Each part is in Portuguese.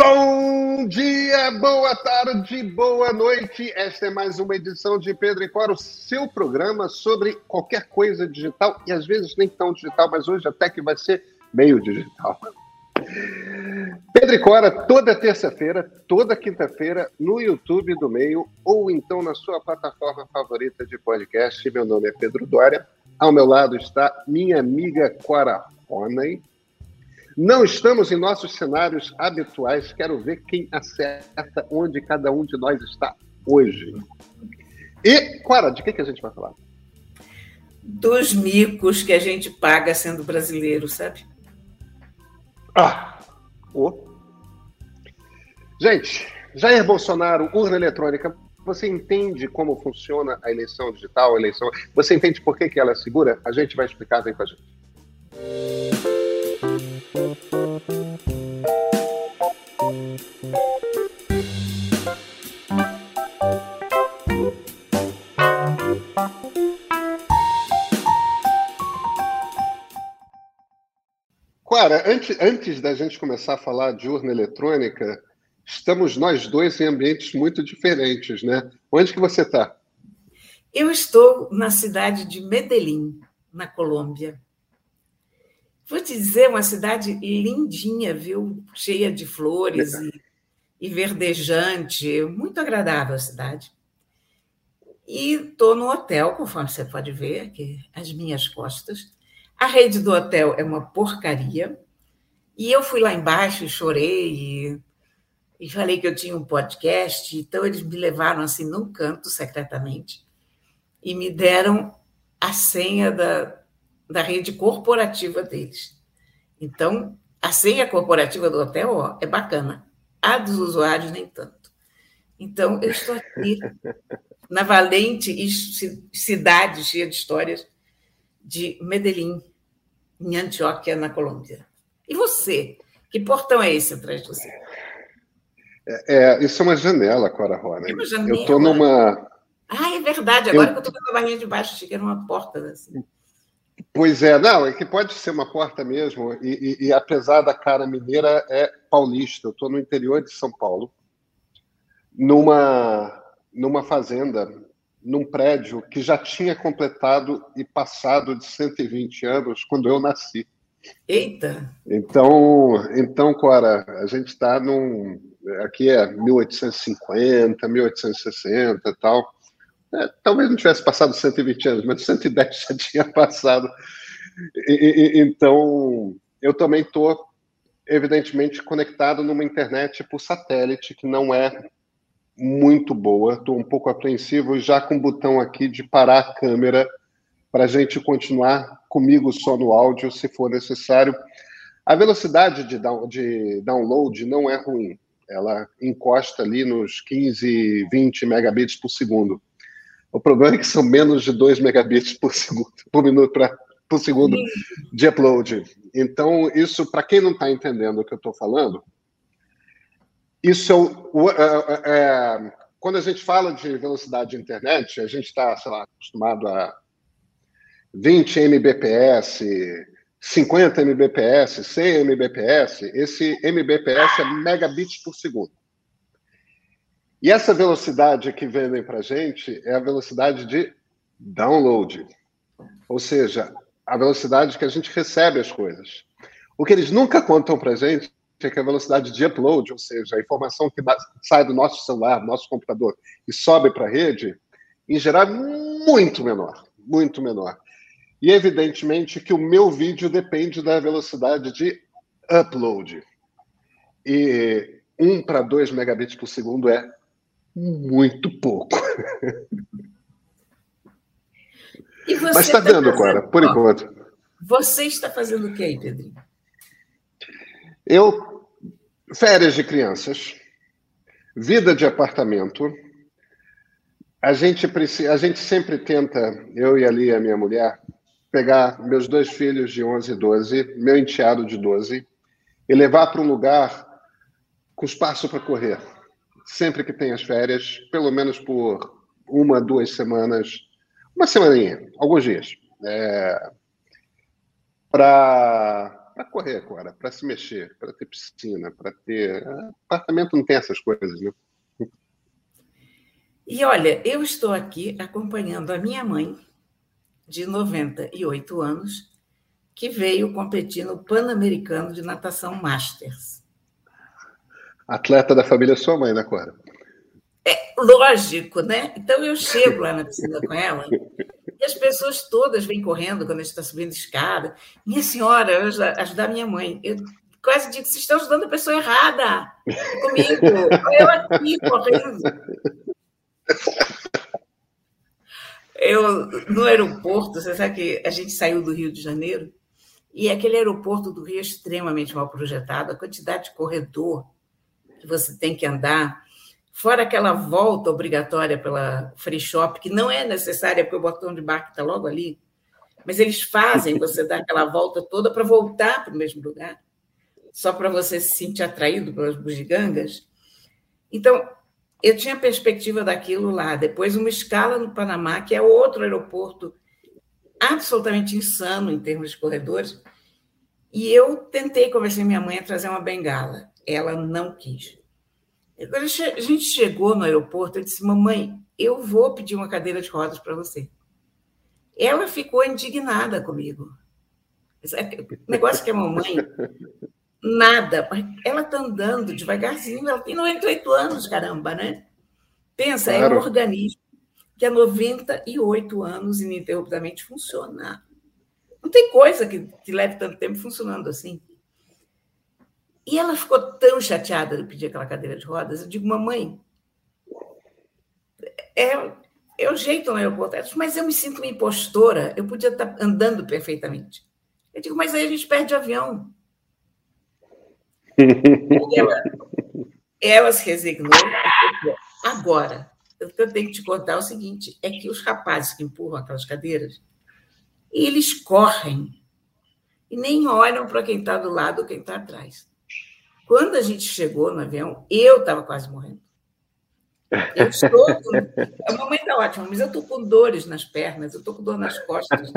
Bom dia, boa tarde, boa noite. Esta é mais uma edição de Pedro e Cora, o seu programa sobre qualquer coisa digital e às vezes nem tão digital, mas hoje até que vai ser meio digital. Pedro e Cora, toda terça-feira, toda quinta-feira, no YouTube do Meio ou então na sua plataforma favorita de podcast. Meu nome é Pedro Dória. Ao meu lado está minha amiga Cora Roney. Não estamos em nossos cenários habituais. Quero ver quem acerta onde cada um de nós está hoje. E, Cora, de que, que a gente vai falar? Dos micos que a gente paga sendo brasileiro, sabe? Ah! Oh. Gente, Jair Bolsonaro, urna eletrônica. Você entende como funciona a eleição digital, a eleição? Você entende por que, que ela é segura? A gente vai explicar, vem com a gente. Cara, antes, antes da gente começar a falar de urna eletrônica, estamos nós dois em ambientes muito diferentes, né? Onde que você está? Eu estou na cidade de Medellín, na Colômbia. Vou te dizer, uma cidade lindinha, viu? Cheia de flores e, e, verdejante, muito agradável a cidade. E estou no hotel, conforme você pode ver aqui, as minhas costas. A rede do hotel é uma porcaria. E eu fui lá embaixo e chorei e, e falei que eu tinha um podcast. Então, eles me levaram assim num canto, secretamente, e me deram a senha da, da rede corporativa deles. Então, a senha corporativa do hotel ó, é bacana, a dos usuários nem tanto. Então, eu estou aqui na valente cidade cheia de histórias de Medellín, em Antioquia, na Colômbia. E você? Que portão é esse atrás de você? É, é isso é uma janela, Cora Rona. É uma janela? Eu estou numa. Ah, é verdade. Agora eu... que eu estou com a barrinha de baixo, achei que era uma porta. Assim. Pois é, não, é que pode ser uma porta mesmo, e, e, e apesar da cara mineira, é paulista. Eu estou no interior de São Paulo, numa, numa fazenda, num prédio que já tinha completado e passado de 120 anos quando eu nasci. Eita! Então, então Cora, a gente está num. Aqui é 1850, 1860 e tal. É, talvez não tivesse passado 120 anos, mas 110 já tinha passado. E, e, então, eu também estou, evidentemente, conectado numa internet por satélite, que não é muito boa. Estou um pouco apreensivo, já com o botão aqui de parar a câmera para a gente continuar comigo só no áudio, se for necessário. A velocidade de, de download não é ruim. Ela encosta ali nos 15, 20 megabits por segundo. O problema é que são menos de 2 megabits por segundo, por minuto, pra, por segundo de upload. Então, isso, para quem não está entendendo o que eu estou falando, isso é, o, é, é, quando a gente fala de velocidade de internet, a gente está, sei lá, acostumado a 20 Mbps, 50 Mbps, 100 Mbps. Esse Mbps é megabits por segundo. E essa velocidade que vendem para a gente é a velocidade de download, ou seja, a velocidade que a gente recebe as coisas. O que eles nunca contam para a gente é que a velocidade de upload, ou seja, a informação que sai do nosso celular, do nosso computador e sobe para a rede, em geral é muito menor, muito menor. E evidentemente que o meu vídeo depende da velocidade de upload. E 1 para 2 megabits por segundo é muito pouco. Mas está tá dando, Cora, por Ó, enquanto. Você está fazendo o que aí, Pedrinho? Eu, férias de crianças, vida de apartamento. A gente, a gente sempre tenta, eu e ali a minha mulher, pegar meus dois filhos de 11 e 12, meu enteado de 12, e levar para um lugar com espaço para correr sempre que tem as férias, pelo menos por uma, duas semanas, uma semaninha, alguns dias, é, para correr, agora, para se mexer, para ter piscina, para ter. Apartamento não tem essas coisas, né? E olha, eu estou aqui acompanhando a minha mãe, de 98 anos, que veio competir no Pan-Americano de Natação Masters. Atleta da família sua mãe, né, Cora? É lógico, né? Então eu chego lá na piscina com ela e as pessoas todas vêm correndo quando a gente está subindo escada. Minha senhora, eu ajudar minha mãe. Eu quase digo, vocês estão ajudando a pessoa errada comigo. Eu aqui correndo. Eu, no aeroporto, você sabe que a gente saiu do Rio de Janeiro e aquele aeroporto do Rio é extremamente mal projetado, a quantidade de corredor que você tem que andar, fora aquela volta obrigatória pela free shop, que não é necessária porque o botão de embarque está logo ali, mas eles fazem você dar aquela volta toda para voltar para o mesmo lugar, só para você se sentir atraído pelas bugigangas. Então, eu tinha perspectiva daquilo lá. Depois, uma escala no Panamá, que é outro aeroporto absolutamente insano em termos de corredores. E eu tentei convencer minha mãe a trazer uma bengala. Ela não quis. Quando a gente chegou no aeroporto, eu disse: Mamãe, eu vou pedir uma cadeira de rodas para você. Ela ficou indignada comigo. O negócio que a mamãe Nada. Ela está andando devagarzinho, ela tem 98 anos, caramba, né? Pensa, claro. é um organismo que há 98 anos ininterruptamente funciona. Não tem coisa que, que leve tanto tempo funcionando assim. E ela ficou tão chateada de pedir aquela cadeira de rodas. Eu digo, mamãe, é, é o jeito no aeroporto. Ela mas eu me sinto uma impostora, eu podia estar andando perfeitamente. Eu digo, mas aí a gente perde avião ela, ela se resignou. Agora, o que eu tenho que te contar é o seguinte: é que os rapazes que empurram aquelas cadeiras, eles correm e nem olham para quem está do lado ou quem está atrás. Quando a gente chegou no avião, eu estava quase morrendo. Eu estou. Com... A mamãe está ótima, mas eu estou com dores nas pernas, eu estou com dor nas costas.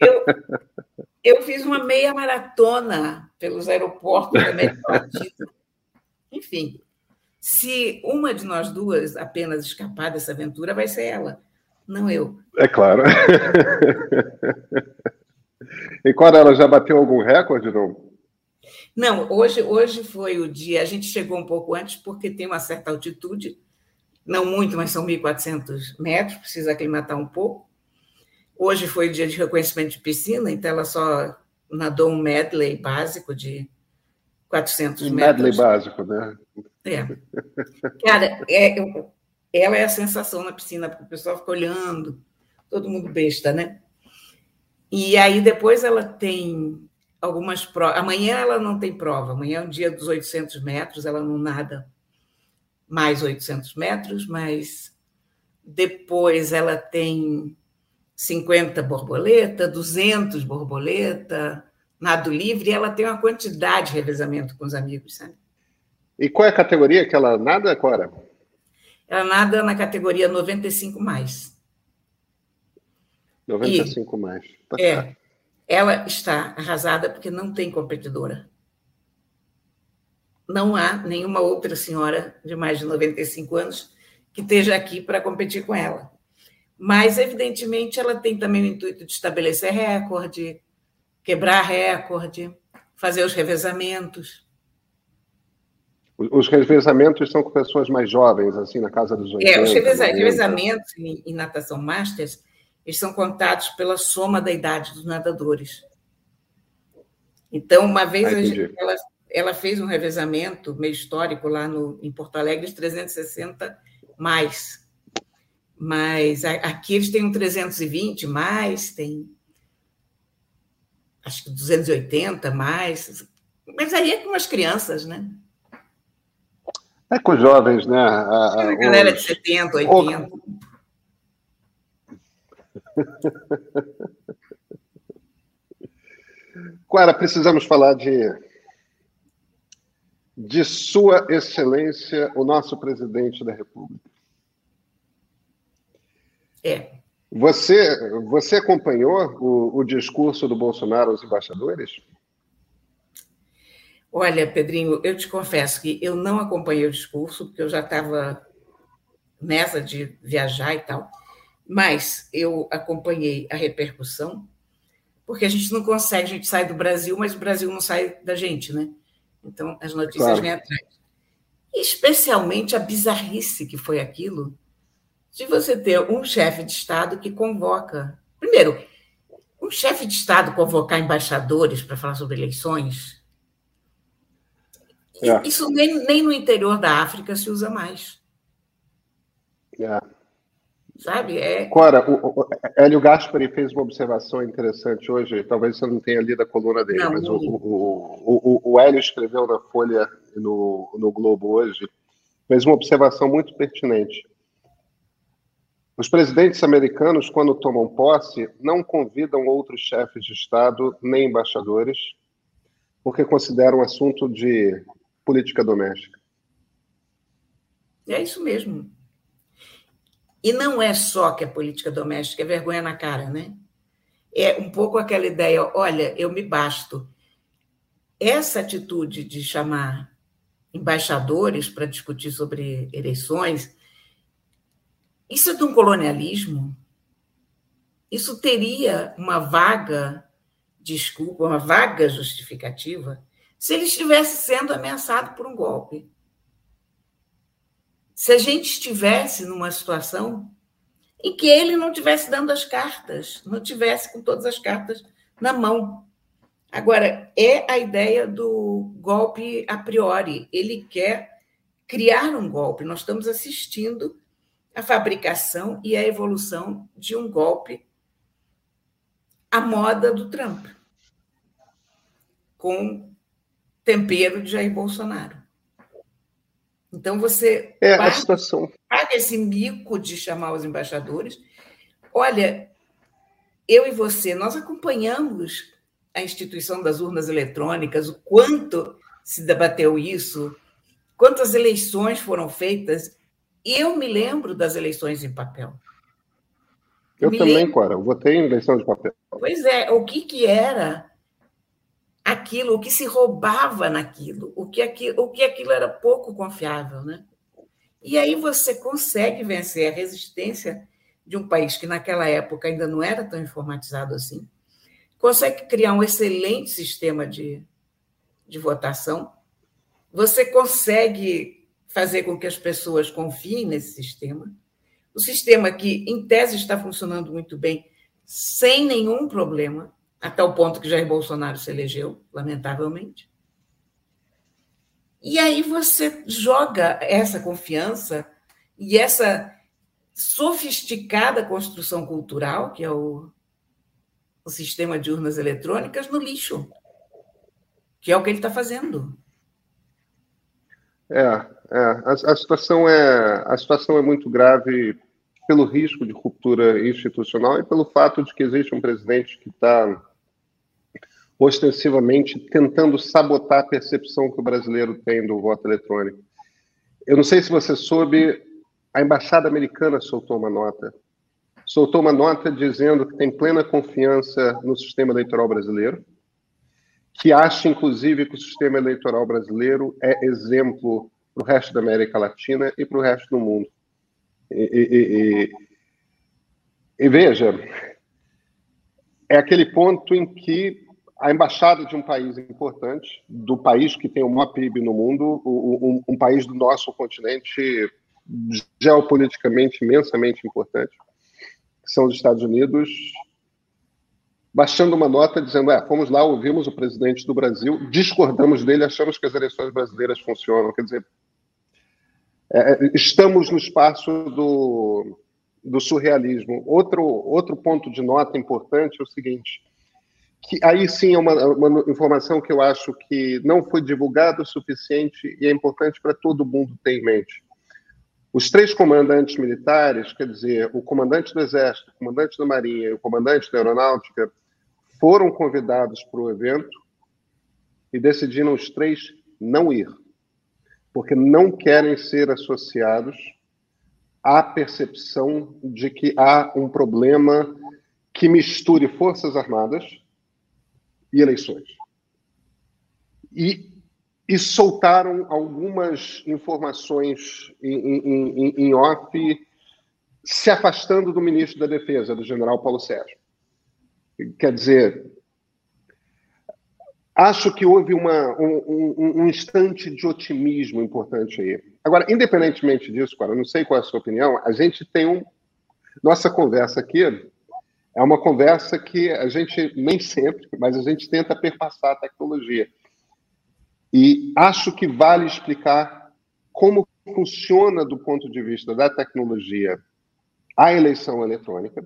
Eu, eu fiz uma meia maratona pelos aeroportos da América Latina. Enfim, se uma de nós duas apenas escapar dessa aventura, vai ser ela, não eu. É claro. e quando ela já bateu algum recorde, não? Não, hoje, hoje foi o dia. A gente chegou um pouco antes, porque tem uma certa altitude, não muito, mas são 1.400 metros, precisa aclimatar um pouco. Hoje foi o dia de reconhecimento de piscina, então ela só nadou um medley básico de 400 um metros. Medley básico, né? É. Cara, é, ela é a sensação na piscina, porque o pessoal fica olhando, todo mundo besta, né? E aí depois ela tem algumas provas. Amanhã ela não tem prova, amanhã é o dia dos 800 metros, ela não nada mais 800 metros, mas depois ela tem 50 borboleta, 200 borboleta, nado livre, e ela tem uma quantidade de revezamento com os amigos, sabe? E qual é a categoria que ela nada, Cora? Ela nada na categoria 95 mais. 95 e, mais. Tá é. Certo. Ela está arrasada porque não tem competidora. Não há nenhuma outra senhora de mais de 95 anos que esteja aqui para competir com ela. Mas, evidentemente, ela tem também o intuito de estabelecer recorde, quebrar recorde, fazer os revezamentos. Os revezamentos são com pessoas mais jovens, assim, na casa dos 80. É, os reveza revezamentos em, em, natação masters, eles são contados pela soma da idade dos nadadores. Então, uma vez ah, ela, ela fez um revezamento meio histórico lá no, em Porto Alegre, de 360 mais mas aqui eles têm um 320 mais, tem acho que 280 mais, mas aí é com as crianças, né? É com os jovens, né? A, a, a galera os... de 70, 80. Clara, precisamos falar de, de Sua Excelência, o nosso presidente da República. É. Você, você acompanhou o, o discurso do Bolsonaro aos embaixadores? Olha, Pedrinho, eu te confesso que eu não acompanhei o discurso, porque eu já estava nessa de viajar e tal, mas eu acompanhei a repercussão, porque a gente não consegue, a gente sai do Brasil, mas o Brasil não sai da gente, né? Então, as notícias claro. vêm atrás. Especialmente a bizarrice que foi aquilo de você ter um chefe de Estado que convoca. Primeiro, um chefe de Estado convocar embaixadores para falar sobre eleições. É. Isso nem, nem no interior da África se usa mais. Sabe? É... Cora, o, o Hélio Gaspari fez uma observação interessante hoje, talvez você não tenha lido a coluna dele, não, mas não. O, o, o, o Hélio escreveu na Folha, no, no Globo hoje, fez uma observação muito pertinente. Os presidentes americanos, quando tomam posse, não convidam outros chefes de Estado nem embaixadores, porque consideram assunto de política doméstica. É isso mesmo. E não é só que a política doméstica é vergonha na cara, né? É um pouco aquela ideia, olha, eu me basto. Essa atitude de chamar embaixadores para discutir sobre eleições, isso é de um colonialismo. Isso teria uma vaga desculpa, uma vaga justificativa, se ele estivesse sendo ameaçado por um golpe. Se a gente estivesse numa situação em que ele não estivesse dando as cartas, não tivesse com todas as cartas na mão. Agora, é a ideia do golpe a priori. Ele quer criar um golpe. Nós estamos assistindo a fabricação e a evolução de um golpe à moda do Trump, com tempero de Jair Bolsonaro. Então você é paga, a situação. paga esse mico de chamar os embaixadores. Olha, eu e você, nós acompanhamos a instituição das urnas eletrônicas, o quanto se debateu isso, quantas eleições foram feitas eu me lembro das eleições em papel. Eu me também, lembro... Cora. Eu votei em eleição de papel. Pois é, o que, que era aquilo, o que se roubava naquilo, o que, aquilo, o que aquilo era pouco confiável, né? E aí você consegue vencer a resistência de um país que naquela época ainda não era tão informatizado assim, consegue criar um excelente sistema de, de votação, você consegue fazer com que as pessoas confiem nesse sistema. O sistema que, em tese, está funcionando muito bem, sem nenhum problema, até o ponto que Jair Bolsonaro se elegeu, lamentavelmente. E aí você joga essa confiança e essa sofisticada construção cultural, que é o, o sistema de urnas eletrônicas, no lixo, que é o que ele está fazendo. É, é a, a, situação é, a situação é muito grave pelo risco de ruptura institucional e pelo fato de que existe um presidente que está ostensivamente tentando sabotar a percepção que o brasileiro tem do voto eletrônico. Eu não sei se você soube, a embaixada americana soltou uma nota. Soltou uma nota dizendo que tem plena confiança no sistema eleitoral brasileiro que acha, inclusive, que o sistema eleitoral brasileiro é exemplo para o resto da América Latina e para o resto do mundo. E, e, e, e, veja, é aquele ponto em que a embaixada de um país importante, do país que tem o maior PIB no mundo, um, um país do nosso continente geopoliticamente imensamente importante, que são os Estados Unidos, baixando uma nota dizendo: é, fomos lá, ouvimos o presidente do Brasil, discordamos dele, achamos que as eleições brasileiras funcionam. Quer dizer, é, é, estamos no espaço do, do surrealismo. Outro, outro ponto de nota importante é o seguinte: que aí sim é uma, uma informação que eu acho que não foi divulgada o suficiente e é importante para todo mundo ter em mente. Os três comandantes militares, quer dizer, o comandante do Exército, o comandante da Marinha e o comandante da Aeronáutica, foram convidados para o evento e decidiram os três não ir, porque não querem ser associados à percepção de que há um problema que misture Forças Armadas e eleições. E e soltaram algumas informações em, em, em, off, se afastando do ministro da Defesa, do general Paulo Sérgio. Quer dizer, acho que houve uma, um, um, um, instante de otimismo importante aí. Agora, independentemente disso, cara, eu não sei qual é a sua opinião, a gente tem um. Nossa conversa aqui é uma conversa que a gente, nem sempre, mas a gente tenta perpassar a tecnologia. E acho que vale explicar como funciona, do ponto de vista da tecnologia, a eleição eletrônica,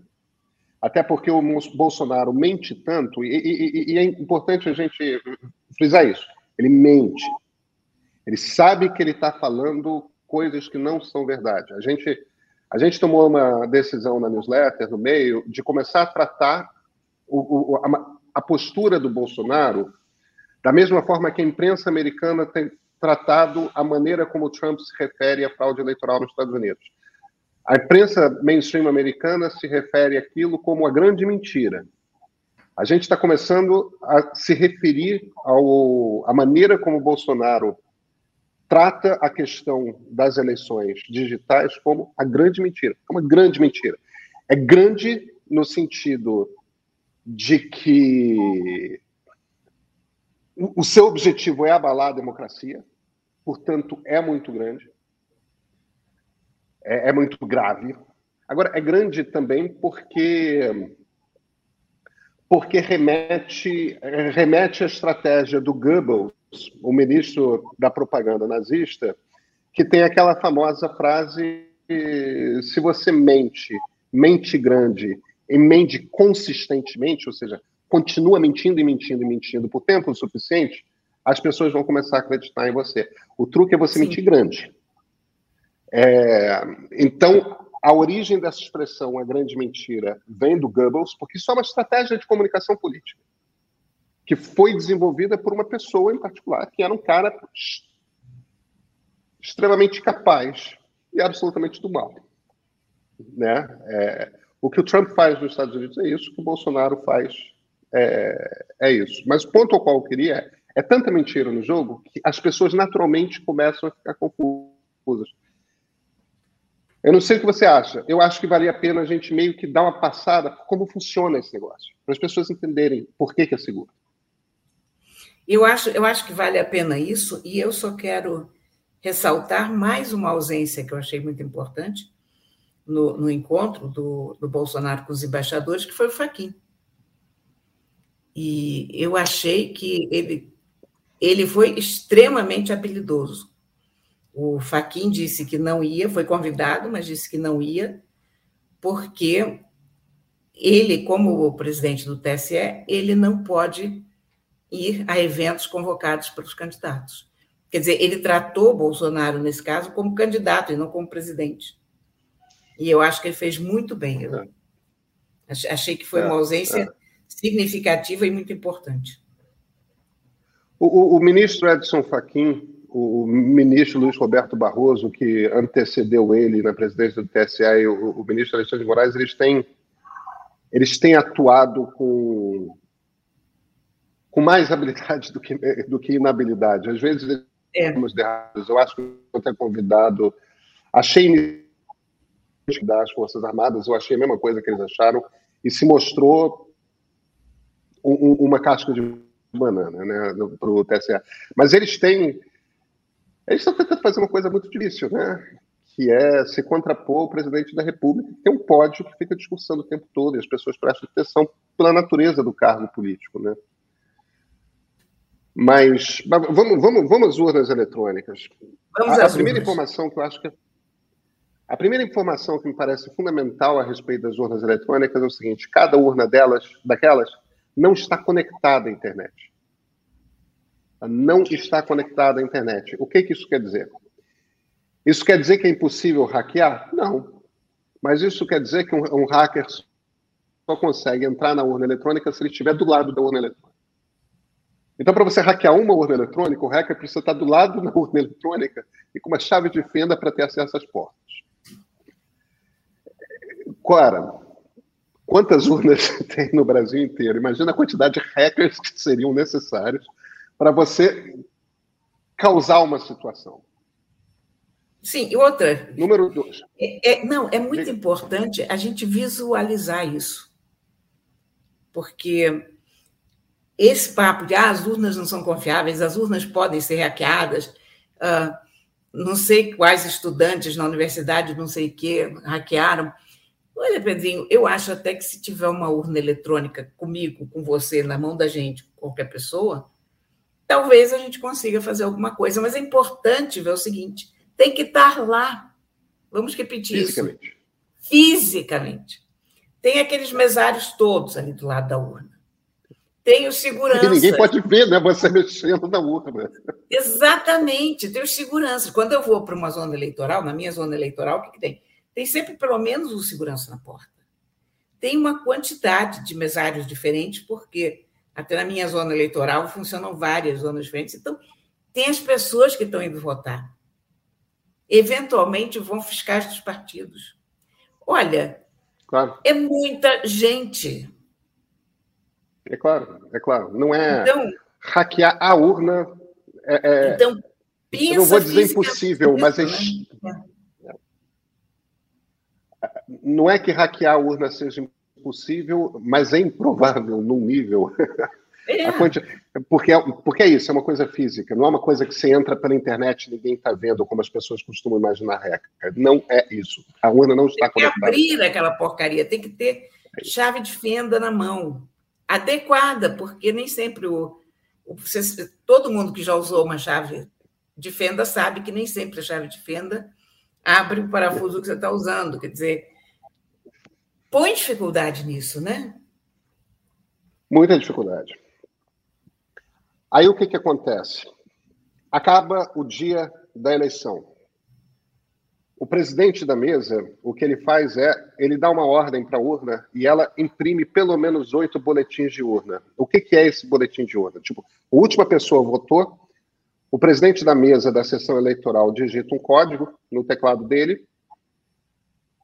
até porque o Bolsonaro mente tanto, e, e, e, é importante a gente frisar isso: ele mente. Ele sabe que ele está falando coisas que não são verdade. A gente, a gente tomou uma decisão na newsletter, no meio, de começar a tratar o, o, a, a postura do Bolsonaro da mesma forma que a imprensa americana tem tratado a maneira como Trump se refere à fraude eleitoral nos Estados Unidos. A imprensa mainstream americana se refere àquilo como a grande mentira. A gente está começando a se referir ao, à maneira como Bolsonaro trata a questão das eleições digitais como a grande mentira. É uma grande mentira. É grande no sentido de que o seu objetivo é abalar a democracia, portanto, é muito grande, é, é muito grave. Agora, é grande também porque porque remete, remete à estratégia do Goebbels, o ministro da propaganda nazista, que tem aquela famosa frase: se você mente, mente grande e mente consistentemente, ou seja, continua mentindo e mentindo e mentindo por tempo suficiente, as pessoas vão começar a acreditar em você. O truque é você Sim. mentir grande. É, então, a origem dessa expressão, a grande mentira, vem do Goebbels, porque isso é uma estratégia de comunicação política, que foi desenvolvida por uma pessoa em particular, que era um cara extremamente capaz e absolutamente do mal. Né? É, o que o Trump faz nos Estados Unidos é isso, o que o Bolsonaro faz é, é isso. Mas o ponto ao qual eu queria é, é tanta mentira no jogo que as pessoas naturalmente começam a ficar confusas. Eu não sei o que você acha. Eu acho que valia a pena a gente meio que dar uma passada como funciona esse negócio, para as pessoas entenderem por que, que é seguro. Eu acho, eu acho que vale a pena isso, e eu só quero ressaltar mais uma ausência que eu achei muito importante no, no encontro do, do Bolsonaro com os embaixadores, que foi o Faquin. E eu achei que ele, ele foi extremamente habilidoso. O Faquin disse que não ia, foi convidado, mas disse que não ia, porque ele, como o presidente do TSE, ele não pode ir a eventos convocados pelos candidatos. Quer dizer, ele tratou Bolsonaro, nesse caso, como candidato e não como presidente. E eu acho que ele fez muito bem. Eu achei que foi uma é, ausência é significativa e muito importante. O, o, o ministro Edson Fachin, o, o, ministro Luiz Roberto Barroso, que antecedeu ele na presidência do TSE, e o, o ministro Alexandre de Moraes, eles têm, eles têm atuado com, com mais habilidade do que, do que inabilidade. Às vezes, é. eu acho que eu ter convidado, achei das Forças Armadas, eu achei a mesma coisa que eles acharam, e se mostrou um, uma casca de banana né, para o TSE. Mas eles têm. Eles estão tentando fazer uma coisa muito difícil, né? Que é se contrapor ao presidente da República, que tem um pódio que fica discursando o tempo todo, e as pessoas prestam atenção pela natureza do cargo político, né? Mas vamos, vamos, vamos às urnas eletrônicas. Vamos a, a primeira urnas. informação que eu acho que é a primeira informação que me parece fundamental a respeito das urnas eletrônicas é o seguinte: cada urna delas, daquelas, não está conectada à internet. Não está conectada à internet. O que, que isso quer dizer? Isso quer dizer que é impossível hackear? Não. Mas isso quer dizer que um, um hacker só consegue entrar na urna eletrônica se ele estiver do lado da urna eletrônica. Então, para você hackear uma urna eletrônica, o hacker precisa estar do lado da urna eletrônica e com uma chave de fenda para ter acesso às portas. Clara, quantas urnas tem no Brasil inteiro. Imagina a quantidade de hackers que seriam necessários para você causar uma situação. Sim, e outra. Número dois. É, é, não, é muito importante a gente visualizar isso. Porque esse papo de ah, as urnas não são confiáveis, as urnas podem ser hackeadas, uh, não sei quais estudantes na universidade, não sei o que, hackearam. Olha, Pedrinho, eu acho até que se tiver uma urna eletrônica comigo, com você, na mão da gente, qualquer pessoa, talvez a gente consiga fazer alguma coisa. Mas é importante ver o seguinte: tem que estar lá. Vamos repetir Fisicamente. isso. Fisicamente. Tem aqueles mesários todos ali do lado da urna. Tem o segurança. E ninguém pode ver, né? Você mexendo na urna. Exatamente, tem os seguranças. Quando eu vou para uma zona eleitoral, na minha zona eleitoral, o que, que tem? Tem sempre pelo menos um segurança na porta. Tem uma quantidade de mesários diferentes, porque até na minha zona eleitoral funcionam várias zonas diferentes. Então, tem as pessoas que estão indo votar. Eventualmente vão fiscais dos partidos. Olha, claro. é muita gente. É claro, é claro. Não é então, hackear a urna. É, é, então, eu não vou dizer impossível, mas é, né? não é que hackear a urna seja impossível, mas é improvável num nível. É. porque, é, porque é isso, é uma coisa física, não é uma coisa que você entra pela internet e ninguém está vendo, como as pessoas costumam imaginar reca. Não é isso. A urna não está tem conectada. Tem que abrir aquela porcaria, tem que ter chave de fenda na mão, adequada, porque nem sempre o, o todo mundo que já usou uma chave de fenda sabe que nem sempre a chave de fenda abre o parafuso que você está usando. Quer dizer, põe dificuldade nisso, né? Muita dificuldade. Aí o que, que acontece? Acaba o dia da eleição. O presidente da mesa, o que ele faz é, ele dá uma ordem para a urna e ela imprime pelo menos oito boletins de urna. O que, que é esse boletim de urna? Tipo, a última pessoa votou, o presidente da mesa da sessão eleitoral digita um código no teclado dele,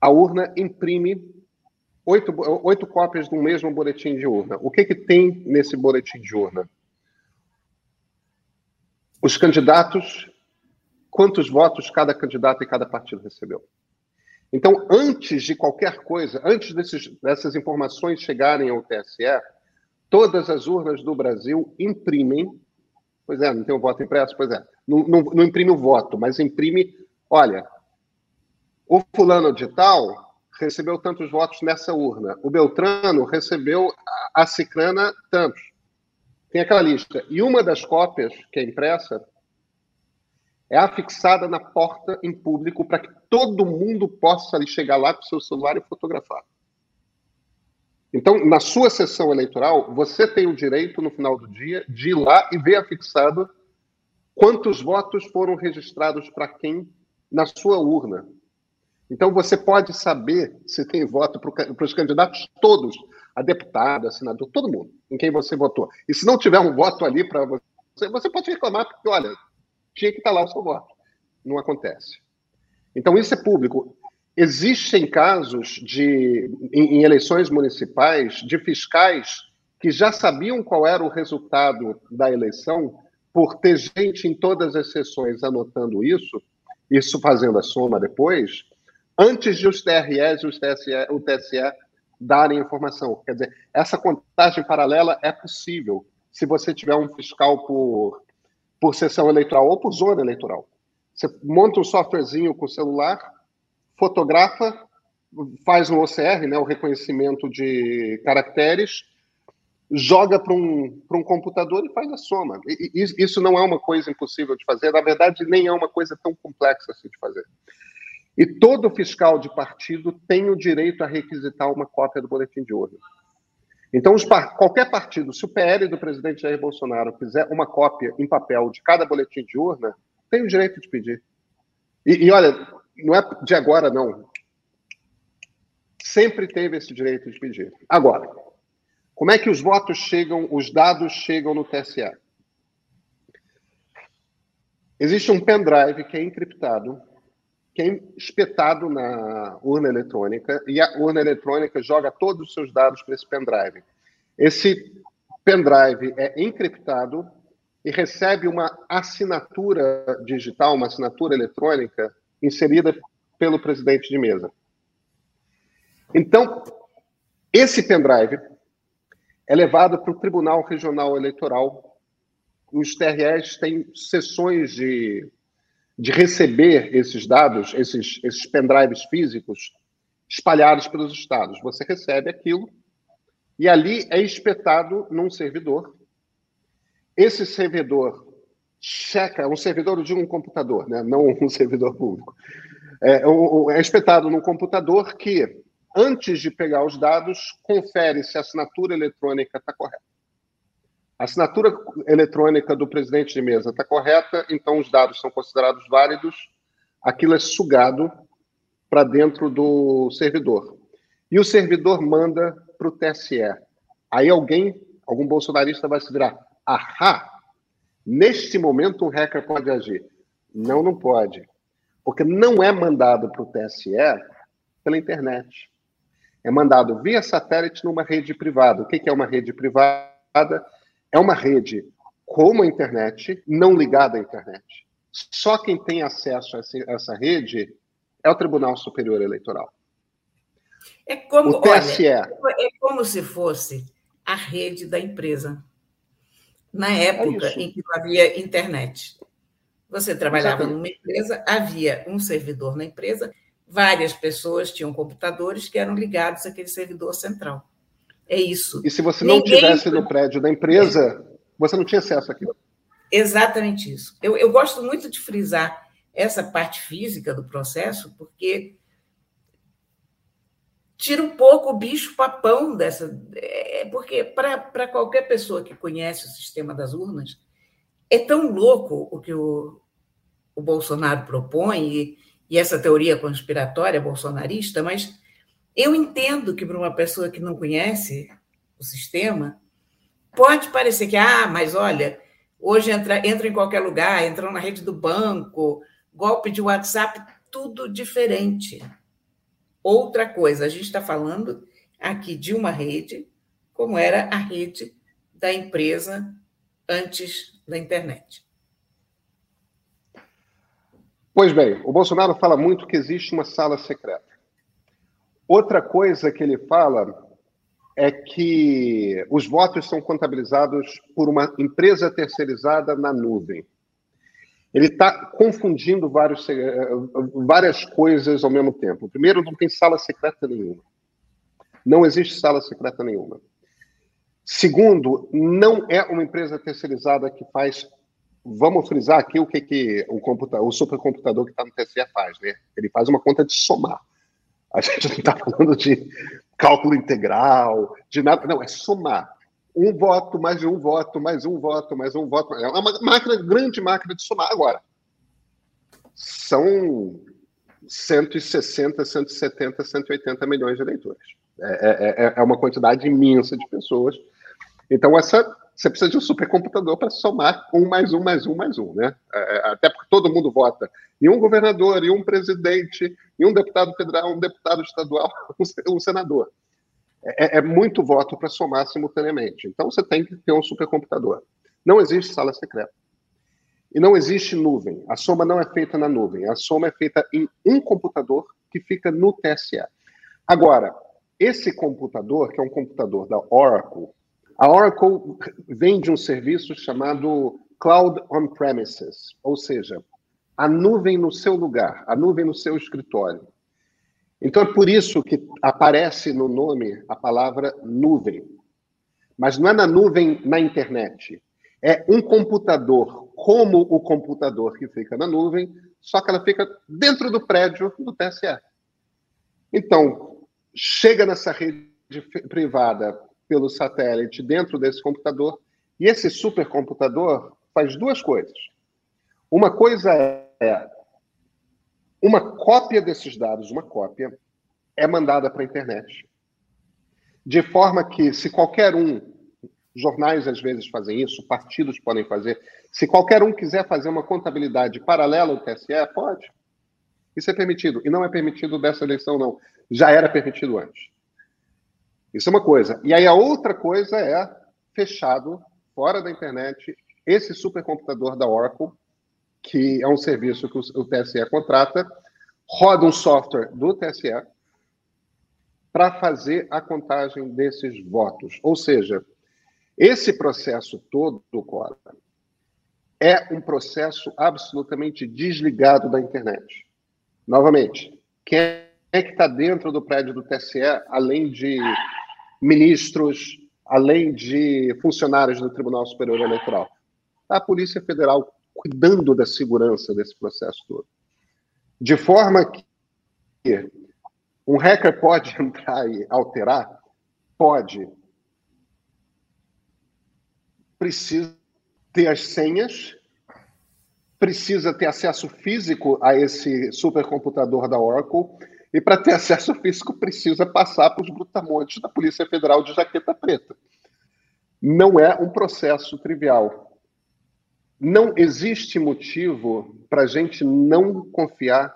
a urna imprime oito, oito cópias do mesmo boletim de urna. O que, que tem nesse boletim de urna? Os candidatos, quantos votos cada candidato e cada partido recebeu. Então, antes de qualquer coisa, antes desses, dessas informações chegarem ao TSE, todas as urnas do Brasil imprimem Pois é, não tem o voto impresso? Pois é. Não, não, não imprime o voto, mas imprime, olha, o fulano de tal recebeu tantos votos nessa urna. O Beltrano recebeu a, a Cicrana tantos. Tem aquela lista. E uma das cópias que é impressa é afixada na porta em público para que todo mundo possa chegar lá com seu celular e fotografar. Então, na sua sessão eleitoral, você tem o direito, no final do dia, de ir lá e ver afixado quantos votos foram registrados para quem na sua urna. Então, você pode saber se tem voto para os candidatos todos, a deputada, a senador, todo mundo, em quem você votou. E se não tiver um voto ali para você, você pode reclamar, porque, olha, tinha que estar lá o seu voto. Não acontece. Então, isso é público. Existem casos de, em, em eleições municipais de fiscais que já sabiam qual era o resultado da eleição, por ter gente em todas as sessões anotando isso, isso fazendo a soma depois, antes de os TREs e os TSE, o TSE darem informação. Quer dizer, essa contagem paralela é possível se você tiver um fiscal por, por sessão eleitoral ou por zona eleitoral. Você monta um softwarezinho com o celular, fotografa, faz um OCR, né, o reconhecimento de caracteres, joga para um, um computador e faz a soma. E, e, isso não é uma coisa impossível de fazer, na verdade, nem é uma coisa tão complexa assim de fazer. E todo fiscal de partido tem o direito a requisitar uma cópia do boletim de urna. Então, os, qualquer partido, se o PL do presidente Jair Bolsonaro quiser uma cópia em papel de cada boletim de urna, tem o direito de pedir. E, e olha, não é de agora, não. Sempre teve esse direito de pedir. Agora, como é que os votos chegam, os dados chegam no TSE? Existe um pendrive que é encriptado, é espetado na urna eletrônica, e a urna eletrônica joga todos os seus dados para esse pendrive. Esse pendrive é encriptado e recebe uma assinatura digital, uma assinatura eletrônica inserida pelo presidente de mesa. Então, esse pendrive é levado para o Tribunal Regional Eleitoral. Os TREs têm sessões de, de receber esses dados, esses, esses pendrives físicos, espalhados pelos estados. Você recebe aquilo e ali é espetado num servidor. Esse servidor checa, um servidor de um computador, né? não um servidor público. É, é espetado num computador que antes de pegar os dados, confere se a assinatura eletrônica está correta. A assinatura eletrônica do presidente de mesa está correta, então os dados são considerados válidos, aquilo é sugado para dentro do servidor. E o servidor manda para o TSE. Aí alguém, algum bolsonarista vai se virar, ahá, neste momento um hacker pode agir. Não, não pode. Porque não é mandado para o TSE pela internet é mandado via satélite numa rede privada. O que é uma rede privada? É uma rede como a internet, não ligada à internet. Só quem tem acesso a essa rede é o Tribunal Superior Eleitoral. É como, o TSE. Olha, é como se fosse a rede da empresa. Na época é em que não havia internet. Você trabalhava Exatamente. numa empresa, havia um servidor na empresa várias pessoas tinham computadores que eram ligados àquele servidor central. É isso. E se você não Ninguém... tivesse no prédio da empresa, você não tinha acesso àquilo. Exatamente isso. Eu, eu gosto muito de frisar essa parte física do processo, porque tira um pouco o bicho-papão dessa. É, porque, para qualquer pessoa que conhece o sistema das urnas, é tão louco o que o, o Bolsonaro propõe, e, e essa teoria conspiratória bolsonarista, mas eu entendo que para uma pessoa que não conhece o sistema, pode parecer que, ah, mas olha, hoje entra, entra em qualquer lugar, entram na rede do banco, golpe de WhatsApp, tudo diferente. Outra coisa, a gente está falando aqui de uma rede, como era a rede da empresa antes da internet. Pois bem, o Bolsonaro fala muito que existe uma sala secreta. Outra coisa que ele fala é que os votos são contabilizados por uma empresa terceirizada na nuvem. Ele está confundindo vários, várias coisas ao mesmo tempo. Primeiro, não tem sala secreta nenhuma. Não existe sala secreta nenhuma. Segundo, não é uma empresa terceirizada que faz vamos frisar aqui o que, que o, o supercomputador que está no TSE faz, né? Ele faz uma conta de somar. A gente não está falando de cálculo integral, de nada, não, é somar. Um voto, mais um voto, mais um voto, mais um voto. É uma máquina, grande máquina de somar. Agora, são 160, 170, 180 milhões de eleitores. É, é, é, é uma quantidade imensa de pessoas. Então, essa você precisa de um supercomputador para somar um mais um mais um mais um, né? É, é, até porque todo mundo vota em um governador, em um presidente, em um deputado federal, um deputado estadual, um senador. É, é, é muito voto para somar simultaneamente. Então você tem que ter um supercomputador. Não existe sala secreta. E não existe nuvem. A soma não é feita na nuvem. A soma é feita em um computador que fica no TSE. Agora, esse computador, que é um computador da Oracle, a Oracle vende um serviço chamado Cloud On-Premises, ou seja, a nuvem no seu lugar, a nuvem no seu escritório. Então é por isso que aparece no nome a palavra nuvem. Mas não é na nuvem na internet. É um computador como o computador que fica na nuvem, só que ela fica dentro do prédio do TSE. Então, chega nessa rede privada pelo satélite dentro desse computador. E esse supercomputador faz duas coisas. Uma coisa é uma cópia desses dados, uma cópia, é mandada para a internet. De forma que, se qualquer um, jornais às vezes fazem isso, partidos podem fazer, se qualquer um quiser fazer uma contabilidade paralela ao TSE, pode. Isso é permitido. E não é permitido dessa eleição, não. Já era permitido antes. Isso é uma coisa. E aí a outra coisa é fechado, fora da internet, esse supercomputador da Oracle, que é um serviço que o TSE contrata, roda um software do TSE para fazer a contagem desses votos. Ou seja, esse processo todo, Cora, é um processo absolutamente desligado da internet. Novamente, quem é que está dentro do prédio do TSE, além de ministros, além de funcionários do Tribunal Superior Eleitoral? A Polícia Federal cuidando da segurança desse processo todo. De forma que um hacker pode entrar e alterar? Pode. Precisa ter as senhas, precisa ter acesso físico a esse supercomputador da Oracle, e para ter acesso físico precisa passar para os brutamontes da Polícia Federal de jaqueta preta. Não é um processo trivial não existe motivo para a gente não confiar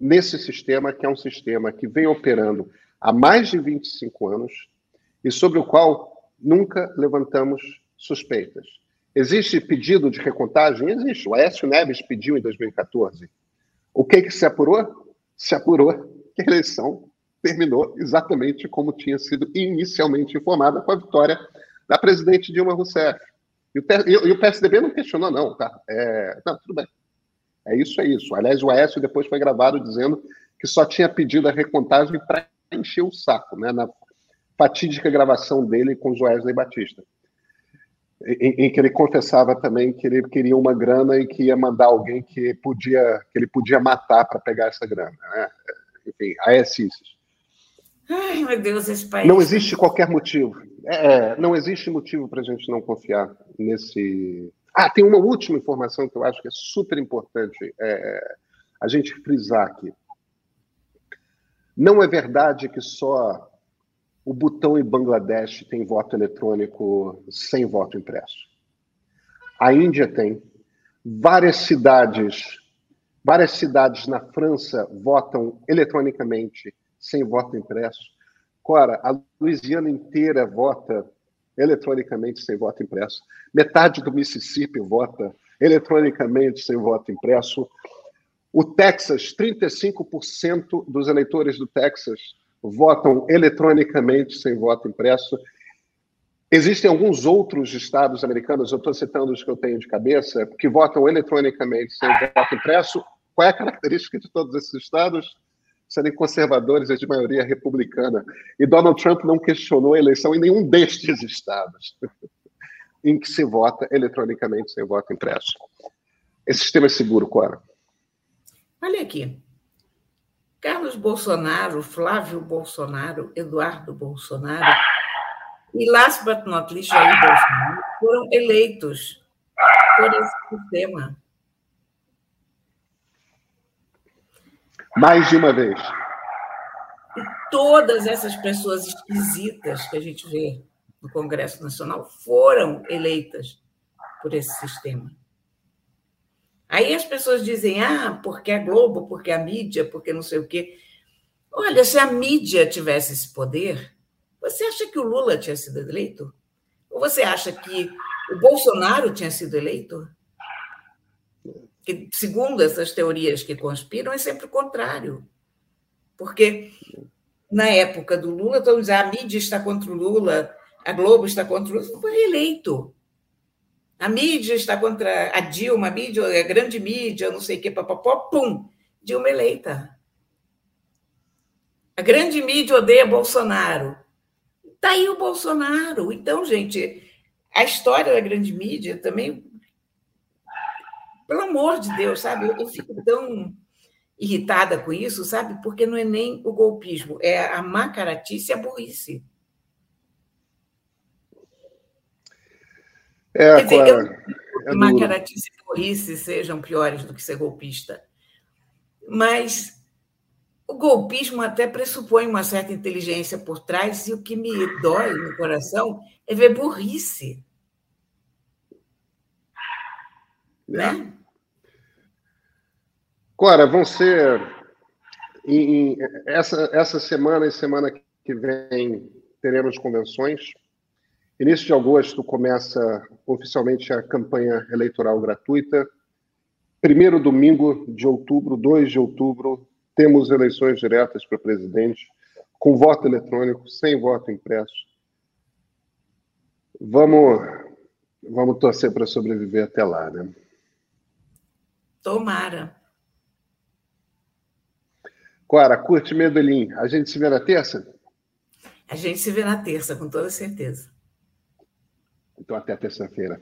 nesse sistema, que é um sistema que vem operando há mais de 25 anos e sobre o qual nunca levantamos suspeitas. Existe pedido de recontagem? Existe. O Aécio Neves pediu em 2014. O que, que se apurou? Se apurou que a eleição terminou exatamente como tinha sido inicialmente informada com a vitória da presidente Dilma Rousseff. E o, PSDB não questionou, não, tá? É, não, tudo bem. É isso, é isso. Aliás, o Aécio depois foi gravado dizendo que só tinha pedido a recontagem para encher o saco, né? Na fatídica gravação dele com o Joesley Batista. Em, em, que ele confessava também que ele queria uma grana e que ia mandar alguém que podia que ele podia matar para pegar essa grana. Né? Enfim, aécices. Ai, meu Deus, esse país. Não existe qualquer motivo. É, não existe motivo para a gente não confiar nesse. Ah, tem uma última informação que eu acho que é super importante é, a gente frisar aqui. Não é verdade que só o Butão e Bangladesh tem voto eletrônico sem voto impresso. A Índia tem. Várias cidades, várias cidades na França votam eletronicamente sem voto impresso. Cora, a Louisiana inteira vota eletronicamente sem voto impresso. Metade do Mississippi vota eletronicamente sem voto impresso. O Texas, 35% dos eleitores do Texas votam eletronicamente sem voto impresso. Existem alguns outros estados americanos, eu estou citando os que eu tenho de cabeça, que votam eletronicamente sem voto impresso. Qual é a característica de todos esses estados? serem conservadores e de maioria republicana. E Donald Trump não questionou a eleição em nenhum destes estados em que se vota eletronicamente sem voto impresso. Esse sistema é seguro, Cora? Olha aqui. Carlos Bolsonaro, Flávio Bolsonaro, Eduardo Bolsonaro e, last but not least, Jair Bolsonaro foram eleitos por esse sistema. Mais de uma vez. E todas essas pessoas esquisitas que a gente vê no Congresso Nacional foram eleitas por esse sistema. Aí as pessoas dizem, ah, porque a Globo, porque a mídia, porque não sei o quê. Olha, se a mídia tivesse esse poder, você acha que o Lula tinha sido eleito? Ou você acha que o Bolsonaro tinha sido eleito? que, segundo essas teorias que conspiram, é sempre o contrário. Porque na época do Lula, todos dizem, a mídia está contra o Lula, a Globo está contra o Lula, foi reeleito. A mídia está contra a Dilma, a mídia, a grande mídia, não sei o que, papapó, pum, Dilma eleita. A grande mídia odeia Bolsonaro. Está aí o Bolsonaro. Então, gente, a história da grande mídia também pelo amor de Deus, sabe? Eu, eu fico tão irritada com isso, sabe? Porque não é nem o golpismo, é a macaratice e a burrice. É, Quer dizer, eu, é que macaratice e burrice sejam piores do que ser golpista. Mas o golpismo até pressupõe uma certa inteligência por trás, e o que me dói no coração é ver burrice. Né? Cora, vão ser em, em, essa, essa semana e semana que vem teremos convenções Início de agosto começa oficialmente a campanha eleitoral gratuita. Primeiro domingo de outubro, 2 de outubro, temos eleições diretas para presidente, com voto eletrônico, sem voto impresso. Vamos, vamos torcer para sobreviver até lá, né? Tomara. Cora, curte Medellín. A gente se vê na terça? A gente se vê na terça, com toda certeza. Então, até terça-feira.